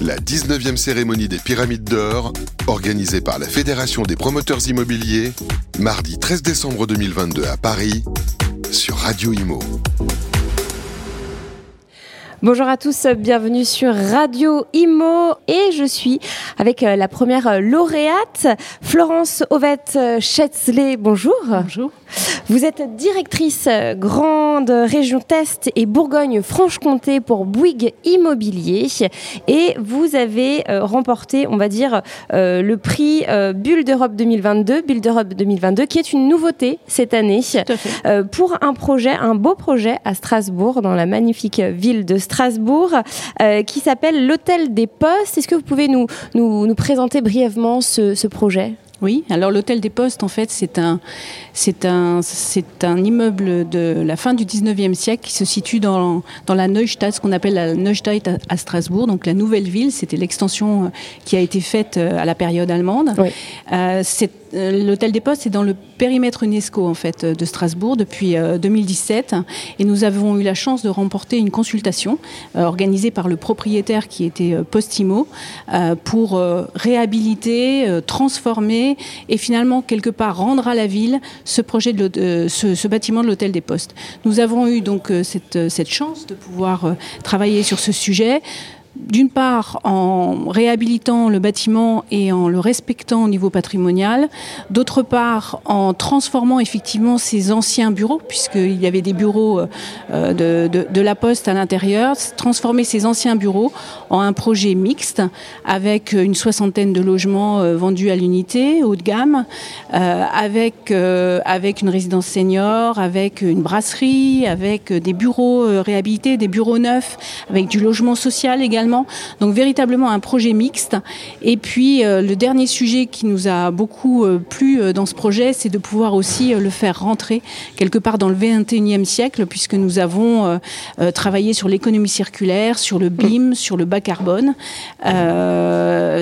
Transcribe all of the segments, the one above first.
La 19e cérémonie des Pyramides d'Or, organisée par la Fédération des promoteurs immobiliers, mardi 13 décembre 2022 à Paris, sur Radio Imo. Bonjour à tous, bienvenue sur Radio Imo et je suis avec euh, la première lauréate, Florence Ovette Chetzley. Bonjour. Bonjour. Vous êtes directrice euh, grande région Test et Bourgogne-Franche-Comté pour Bouygues Immobilier et vous avez euh, remporté, on va dire, le prix Bulle d'Europe 2022, Bulle d'Europe 2022, qui est une nouveauté cette année pour un projet, un beau projet à Strasbourg, dans la magnifique ville de Strasbourg Strasbourg euh, qui s'appelle l'Hôtel des Postes. Est-ce que vous pouvez nous, nous, présenter brièvement ce, projet? Oui, alors l'hôtel des Postes, en fait, c'est un, c'est un, c'est un immeuble de la fin du 19e siècle qui se situe dans, dans la Neustadt, ce qu'on appelle la Neustadt à, Strasbourg, donc la nouvelle ville. C'était l'extension euh, qui a été faite euh, à la période allemande. euh, l'hôtel des Postes est dans le périmètre UNESCO en fait de Strasbourg depuis 2017 euh, et nous avons eu la chance de remporter une consultation euh, organisée par le propriétaire qui était Postimo pour réhabiliter, transformer et finalement quelque part rendre à la ville ce projet de ce, bâtiment de l'hôtel des Postes. Nous avons eu donc cette chance de pouvoir travailler sur ce sujet d'une part en réhabilitant le bâtiment et en le respectant au niveau patrimonial, d'autre part en transformant effectivement ces anciens bureaux, puisqu'il y avait des bureaux euh, de, la Poste à l'intérieur, transformer ces anciens bureaux en un projet mixte avec une soixantaine de logements euh, vendus à l'unité, haut de gamme, euh, avec, avec une résidence senior, avec une brasserie, avec des bureaux réhabilités, des bureaux neufs, avec du logement social également donc véritablement un projet mixte. Et puis euh, le dernier sujet qui nous a beaucoup euh, plu euh, dans ce projet, c'est de pouvoir aussi le faire rentrer quelque part dans le 21e siècle, puisque nous avons travaillé sur l'économie circulaire, sur le BIM, sur le bas carbone,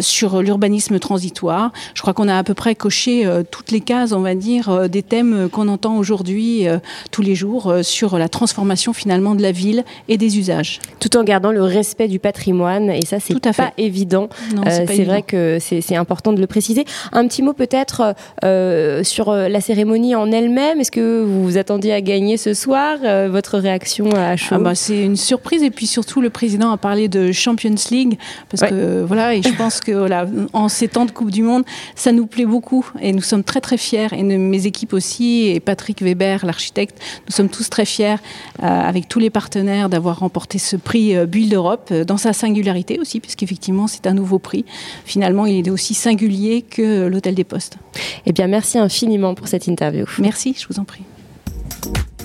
sur l'urbanisme transitoire. Je crois qu'on a à peu près coché toutes les cases, on va dire, des thèmes qu'on entend aujourd'hui tous les jours sur la transformation finalement de la ville et des usages. Tout en gardant le respect du patrimoine et ça c'est pas évident. Euh, c'est vrai que c'est important de le préciser. Un petit mot peut-être euh, sur euh, la cérémonie en elle-même. Est-ce que vous vous attendiez à gagner ce soir Votre réaction à chaud ah bah, C'est une surprise et puis surtout le président a parlé de Champions League parce que voilà et je pense que voilà en ces temps de Coupe du Monde ça nous plaît beaucoup et nous sommes très très fiers et mes équipes aussi et Patrick Weber l'architecte nous sommes tous très fiers avec tous les partenaires d'avoir remporté ce prix Bulle d'Europe dans sa singularité aussi, puisqu'effectivement, c'est un nouveau prix. Finalement, il est aussi singulier que l'Hôtel des Postes. Eh bien, merci infiniment pour cette interview. Merci, je vous en prie.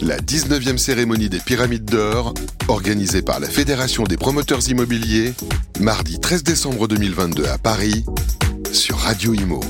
La 19e cérémonie des Pyramides d'Or, organisée par la Fédération des promoteurs immobiliers, mardi 13 décembre 2022 à Paris, sur Radio Imo.